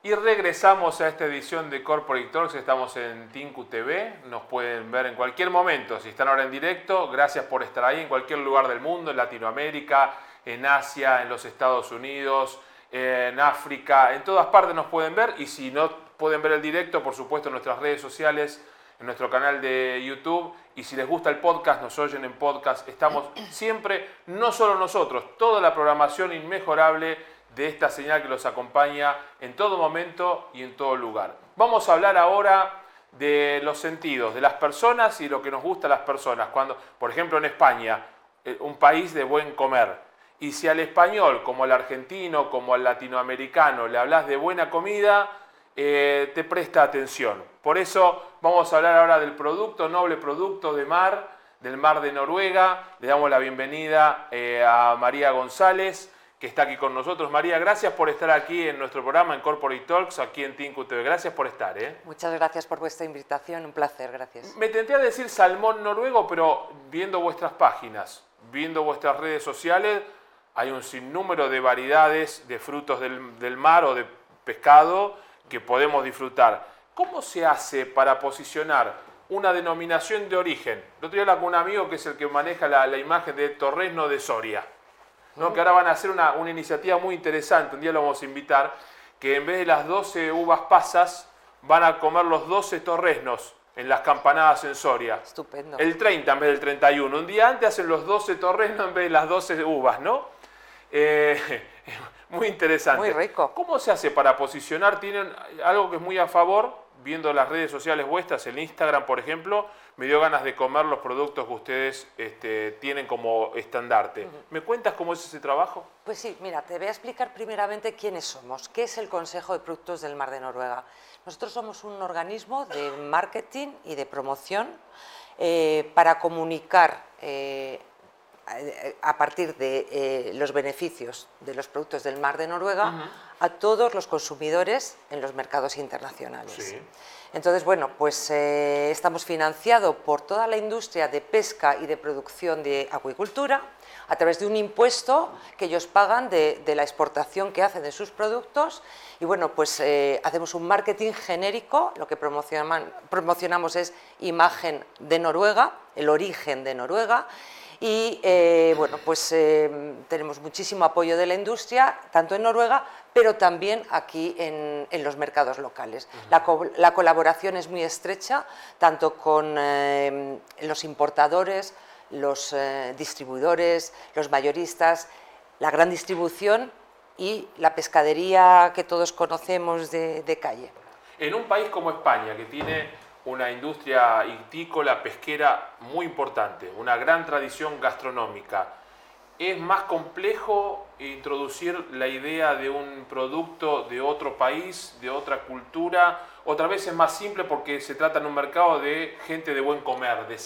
Y regresamos a esta edición de Corporate Talks. Estamos en Tinku TV. Nos pueden ver en cualquier momento. Si están ahora en directo, gracias por estar ahí en cualquier lugar del mundo, en Latinoamérica, en Asia, en los Estados Unidos, en África. En todas partes nos pueden ver. Y si no pueden ver el directo, por supuesto, en nuestras redes sociales, en nuestro canal de YouTube. Y si les gusta el podcast, nos oyen en podcast. Estamos siempre, no solo nosotros, toda la programación inmejorable de esta señal que los acompaña en todo momento y en todo lugar. Vamos a hablar ahora de los sentidos, de las personas y lo que nos gusta a las personas. Cuando, por ejemplo, en España, eh, un país de buen comer. Y si al español, como al argentino, como al latinoamericano, le hablas de buena comida, eh, te presta atención. Por eso vamos a hablar ahora del producto, noble producto de mar, del mar de Noruega. Le damos la bienvenida eh, a María González que está aquí con nosotros. María, gracias por estar aquí en nuestro programa en Corporate Talks, aquí en Tinku TV. Gracias por estar. ¿eh? Muchas gracias por vuestra invitación, un placer, gracias. Me tenté a decir salmón noruego, pero viendo vuestras páginas, viendo vuestras redes sociales, hay un sinnúmero de variedades de frutos del, del mar o de pescado que podemos disfrutar. ¿Cómo se hace para posicionar una denominación de origen? El otro día hablaba con un amigo que es el que maneja la, la imagen de Torresno de Soria que ahora van a hacer una, iniciativa muy interesante, un día lo vamos a invitar, que en vez de las 12 uvas pasas, van a comer los 12 torresnos en las campanadas en Soria. Estupendo. El 30 en vez del 31. Un día antes hacen los 12 torresnos en vez de las 12 uvas, ¿no? Eh, muy interesante. Muy rico. ¿Cómo se hace para posicionar? Tienen algo que es muy a favor, viendo las redes sociales vuestras, el Instagram, por ejemplo, me dio ganas de comer los productos que ustedes este, tienen como estandarte. ¿Me cuentas cómo es ese trabajo? Pues sí, mira, te voy a explicar primeramente quiénes somos, qué es el Consejo de Productos del Mar de Noruega. Nosotros somos un organismo de marketing y de promoción eh, para comunicar eh, a partir de eh, los beneficios de los productos del mar de Noruega a todos los consumidores en los mercados internacionales. Sí. Entonces, bueno, pues eh, estamos financiados por toda la industria de pesca y de producción de acuicultura a través de un impuesto que ellos pagan de, la exportación que hacen de sus productos y bueno, pues eh, hacemos un marketing genérico, lo que promocionamos es imagen de Noruega, el origen de Noruega y eh, bueno, pues tenemos muchísimo apoyo de la industria, tanto en Noruega pero también aquí en, los mercados locales. la, colaboración es muy estrecha, tanto con eh, los importadores, los eh, distribuidores, los mayoristas, la gran distribución y la pescadería que todos conocemos de, de calle. En un país como España, que tiene una industria itícola, pesquera muy importante, una gran tradición gastronómica, es más complejo introducir la idea de un producto de otro país, de otra cultura. Otra vez es más simple porque se trata en un mercado de gente de buen comer, de,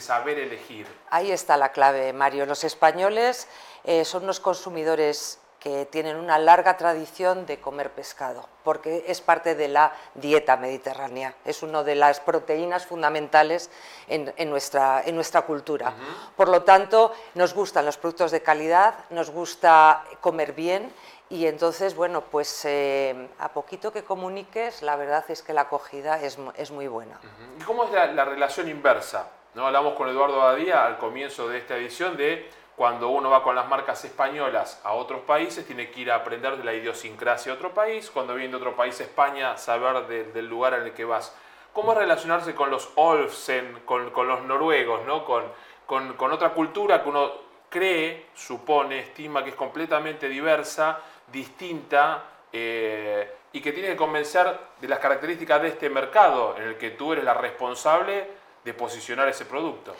saber elegir. Ahí está la clave, Mario. Los españoles eh, son unos consumidores que tienen una larga tradición de comer pescado, porque es parte de la dieta mediterránea, es una de las proteínas fundamentales en, nuestra, en nuestra, cultura. Por lo tanto, nos gustan los productos de calidad, nos gusta comer bien y entonces, bueno, pues eh, a poquito que comuniques, la verdad es que la acogida es, es muy buena. ¿Y cómo es la, la relación inversa? ¿No? Hablamos con Eduardo Badía al comienzo de esta edición de cuando uno va con las marcas españolas a otros países, tiene que ir a aprender de la idiosincrasia de otro país. Cuando viene de otro país, España, saber del lugar en el que vas. ¿Cómo relacionarse con los Olfsen, con, los noruegos, ¿no? con, con, otra cultura que uno cree, supone, estima que es completamente diversa, distinta eh, y que tiene que convencer de las características de este mercado en el que tú eres la responsable de posicionar ese producto?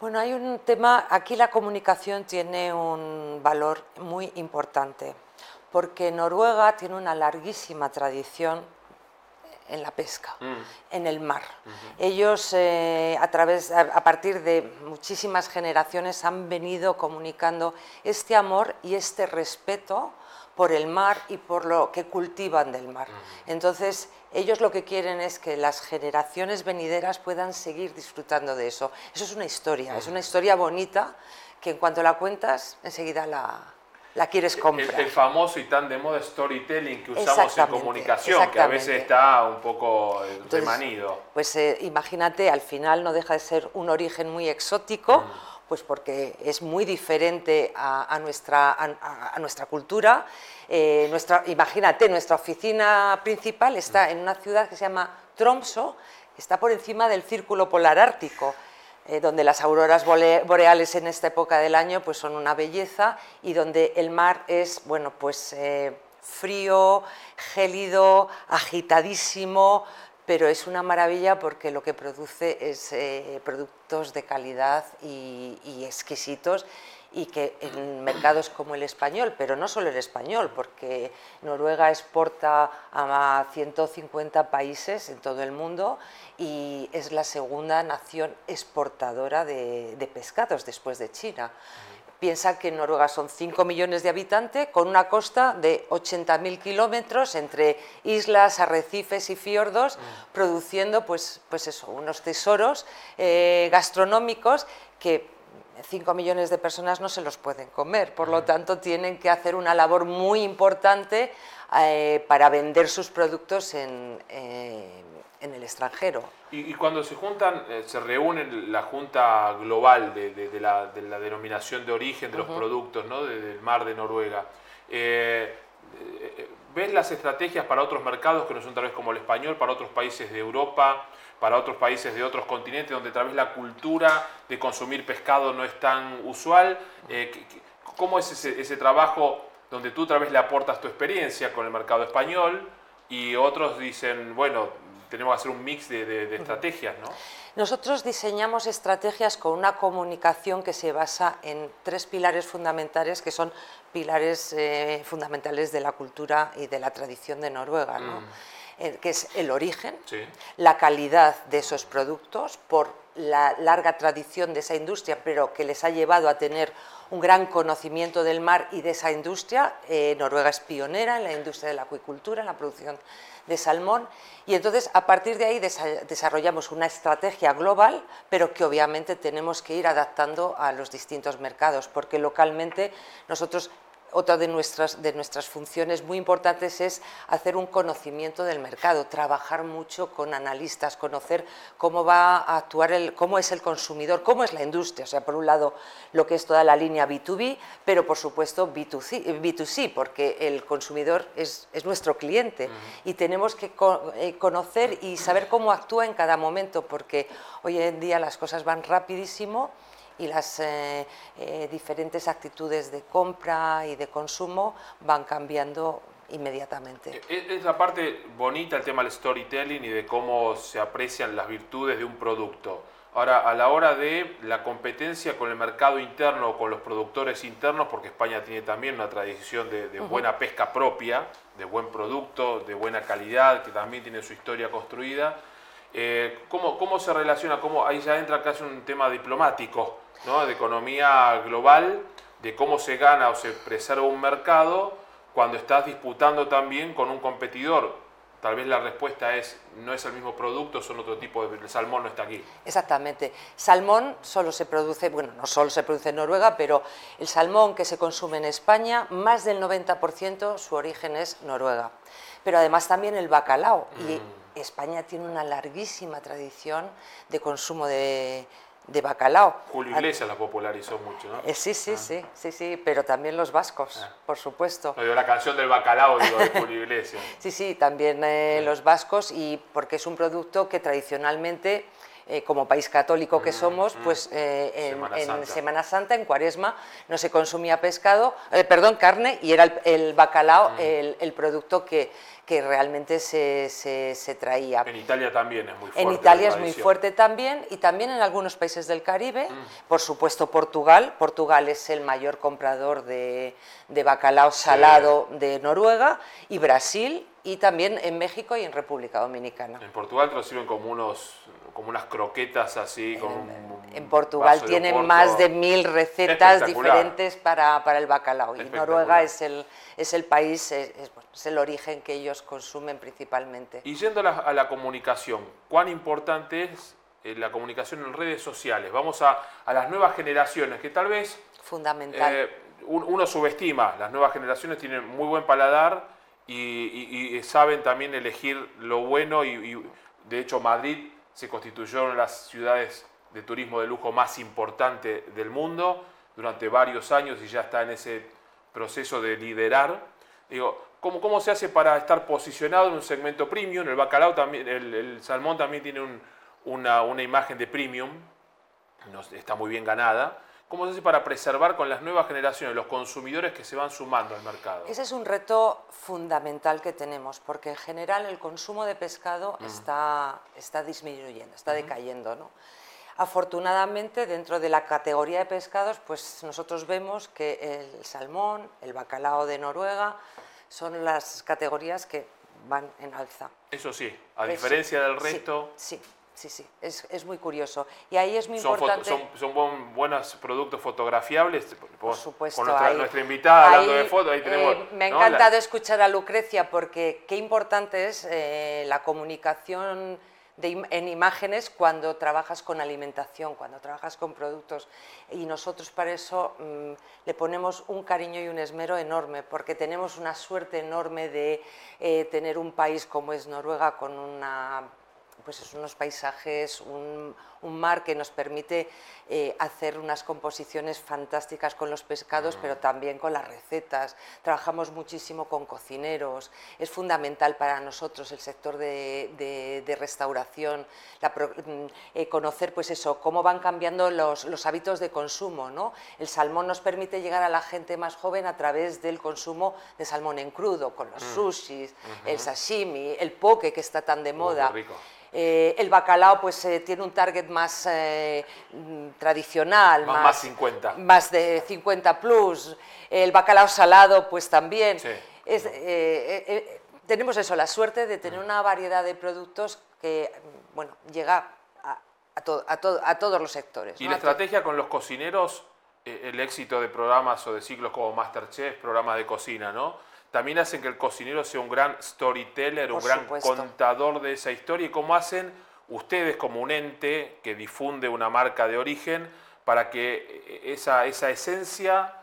Bueno, hay un tema, aquí la comunicación tiene un valor muy importante, porque Noruega tiene una larguísima tradición en la pesca, mm. en el mar. Ellos eh, a, través, a, partir de muchísimas generaciones han venido comunicando este amor y este respeto por el mar y por lo que cultivan del mar. Entonces, ellos lo que quieren es que las generaciones venideras puedan seguir disfrutando de eso. Eso es una historia, es una historia bonita que en cuanto la cuentas, enseguida la, la quieres comprar. El, famoso y tan de moda storytelling que usamos en comunicación, que a veces está un poco remanido. Pues eh, imagínate, al final no deja de ser un origen muy exótico. Mm. Pues porque es muy diferente a, nuestra, a, nuestra cultura. Eh, nuestra, imagínate, nuestra oficina principal está en una ciudad que se llama Tromso, está por encima del círculo polar ártico. Eh, donde las auroras boreales en esta época del año pues son una belleza y donde el mar es bueno, pues, eh, frío, gélido, agitadísimo, pero es una maravilla porque lo que produce es eh, productos de calidad y, y exquisitos y que en mercados como el español, pero no solo el español, porque Noruega exporta a 150 países en todo el mundo y es la segunda nación exportadora de, pescados después de China. Piensa que en Noruega son 5 millones de habitantes con una costa de 80.000 kilómetros entre islas, arrecifes y fiordos, produciendo pues, pues eso, unos tesoros eh, gastronómicos que 5 millones de personas no se los pueden comer, por lo tanto tienen que hacer una labor muy importante eh, para vender sus productos en, eh, en el extranjero. Y, cuando se juntan, eh, se reúnen la Junta Global de, la, denominación de origen de los productos ¿no? del mar de Noruega, ¿ves las estrategias para otros mercados que no son tal vez como el español, para otros países de Europa? para otros países de otros continentes donde tal vez la cultura de consumir pescado no es tan usual. Eh, ¿Cómo es ese, trabajo donde tú tal vez le aportas tu experiencia con el mercado español y otros dicen, bueno, tenemos que hacer un mix de, estrategias, ¿no? Nosotros diseñamos estrategias con una comunicación que se basa en tres pilares fundamentales que son pilares eh, fundamentales de la cultura y de la tradición de Noruega. ¿no? Mm. Eh, que es el origen, la calidad de esos productos, por la larga tradición de esa industria, pero que les ha llevado a tener un gran conocimiento del mar y de esa industria. Eh, Noruega es pionera en la industria de la acuicultura, en la producción de salmón, y entonces a partir de ahí desarrollamos una estrategia global, pero que obviamente tenemos que ir adaptando a los distintos mercados, porque localmente nosotros otra de nuestras, de nuestras funciones muy importantes es hacer un conocimiento del mercado, trabajar mucho con analistas, conocer cómo va a actuar, el, cómo es el consumidor, cómo es la industria. O sea, por un lado, lo que es toda la línea B2B, pero por supuesto B2C, B2C porque el consumidor es, es nuestro cliente y tenemos que eh, conocer y saber cómo actúa en cada momento, porque hoy en día las cosas van rapidísimo y las eh, eh, diferentes actitudes de compra y de consumo van cambiando inmediatamente. E-, es la parte bonita el tema del storytelling y de cómo se aprecian las virtudes de un producto. Ahora, a la hora de la competencia con el mercado interno o con los productores internos, porque España tiene también una tradición de, buena pesca propia, de buen producto, de buena calidad, que también tiene su historia construida, eh, ¿cómo, ¿cómo, se relaciona? ¿Cómo, ahí ya entra casi un tema diplomático de economía global, de cómo se gana o se preserva un mercado cuando estás disputando también con un competidor. Tal vez la respuesta es, no es el mismo producto, son otro tipo de... El salmón no está aquí. Exactamente. Salmón solo se produce, bueno, no solo se produce en Noruega, pero el salmón que se consume en España, más del 90% su origen es Noruega. Pero además también el bacalao. Y mm. España tiene una larguísima tradición de consumo de, de bacalao. Julio Iglesias la popularizó mucho, ¿no? Eh, sí, sí, ah. sí, sí, sí, pero también los vascos, ah. por supuesto. la canción del bacalao, digo, de Julio Iglesias. sí, sí, también eh, los vascos, y porque es un producto que tradicionalmente... Eh, como país católico que mm, somos, mm. pues en, Semana Santa, en Cuaresma, no se consumía pescado, perdón, carne, y era el, bacalao mm. el, producto que, que realmente se, se, traía. En Italia también es muy fuerte. En Italia es muy fuerte también y también en algunos países del Caribe. Mm. Por supuesto Portugal. Portugal es el mayor comprador de, de bacalao salado de Noruega y Brasil y también en México y en República Dominicana. En Portugal te lo sirven como unos como unas croquetas así. Con en, Portugal tienen más de mil recetas diferentes para, para, el bacalao y Noruega es el, es el país, es, el origen que ellos consumen principalmente. Y yendo a la, comunicación, ¿cuán importante es eh, la comunicación en redes sociales? Vamos a, a las nuevas generaciones que tal vez... Fundamental. Eh, uno subestima, las nuevas generaciones tienen muy buen paladar y, saben también elegir lo bueno y, de hecho Madrid se constituyó en las ciudades de turismo de lujo más importante del mundo durante varios años y ya está en ese proceso de liderar. Digo, ¿cómo, se hace para estar posicionado en un segmento premium? El bacalao también, el, salmón también tiene una, una, imagen de premium, está muy bien ganada. ¿Cómo se hace para preservar con las nuevas generaciones, los consumidores que se van sumando al mercado? Ese es un reto fundamental que tenemos, porque en general el consumo de pescado está, está disminuyendo, está decayendo. ¿no? Afortunadamente, dentro de la categoría de pescados, pues nosotros vemos que el salmón, el bacalao de Noruega, son las categorías que van en alza. Eso sí, a diferencia del resto... sí sí, sí, es, es, muy curioso. Y ahí es muy importante... Son, son buenos productos fotografiables. Por supuesto. Con nuestra, nuestra invitada hablando de fotos, ahí tenemos... Eh, me ha encantado escuchar a Lucrecia porque qué importante es eh, la comunicación de, en imágenes cuando trabajas con alimentación, cuando trabajas con productos. Y nosotros para eso mm, le ponemos un cariño y un esmero enorme, porque tenemos una suerte enorme de eh, tener un país como es Noruega con una pues unos paisajes, un, mar que nos permite eh, hacer unas composiciones fantásticas con los pescados, pero también con las recetas. Trabajamos muchísimo con cocineros. Es fundamental para nosotros el sector de, restauración, mm, eh, conocer pues eso, cómo van cambiando los, hábitos de consumo. ¿no? El salmón nos permite llegar a la gente más joven a través del consumo de salmón en crudo, con los mm. sushis, el sashimi, el poke que está tan de moda. Eh, el bacalao pues eh, tiene un target más eh, tradicional, más, 50. más de 50 plus. El bacalao salado pues también. tenemos eso, la suerte de tener una variedad de productos que bueno, llega a, a, todos los sectores. ¿Y la estrategia con los cocineros, el éxito de programas o de ciclos como Masterchef, programas de cocina, ¿no? también hacen que el cocinero sea un gran storyteller, un gran contador de esa historia y cómo hacen ustedes como un ente que difunde una marca de origen para que esa, esa esencia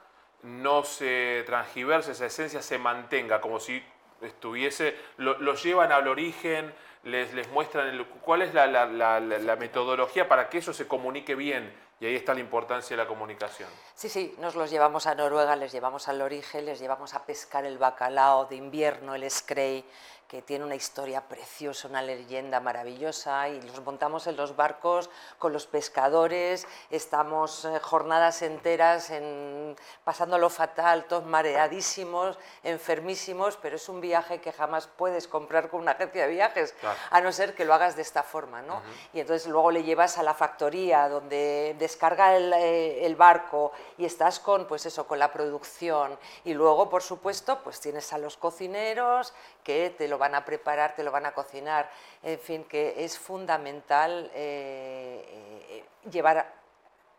no se transgiverse, esa esencia se mantenga como si estuviese, lo, llevan al origen, les, les muestran cuál es la, la metodología para que eso se comunique bien y ahí está la importancia de la comunicación. Sí, sí, nos los llevamos a Noruega, les llevamos al origen, les llevamos a pescar el bacalao de invierno, el scray, que tiene una historia preciosa, una leyenda maravillosa y los montamos en los barcos con los pescadores, estamos eh, jornadas enteras en, pasándolo fatal, todos mareadísimos, enfermísimos, pero es un viaje que jamás puedes comprar con una agencia de viajes, a no ser que lo hagas de esta forma, ¿no? Y entonces luego le llevas a la factoría donde descarga el, eh, el, barco y estás con, pues eso, con la producción y luego, por supuesto, pues tienes a los cocineros que te lo van a preparar, te lo van a cocinar, en fin, que es fundamental eh, llevar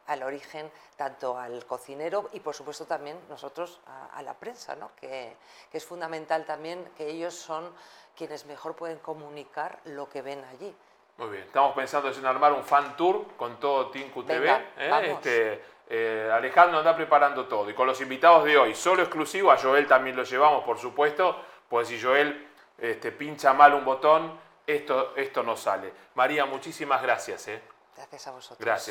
al origen tanto al cocinero y por supuesto también nosotros a, la prensa, ¿no? que, es fundamental también que ellos son quienes mejor pueden comunicar lo que ven allí. Muy bien, estamos pensando en armar un fan tour con todo Tinku TV. ¿eh? Este, Alejandro anda preparando todo y con los invitados de hoy, solo exclusivo, a Joel también lo llevamos por supuesto, pues si Joel este, pincha mal un botón, esto, esto no sale. María, muchísimas gracias. ¿eh? Gracias a vosotros. Gracias.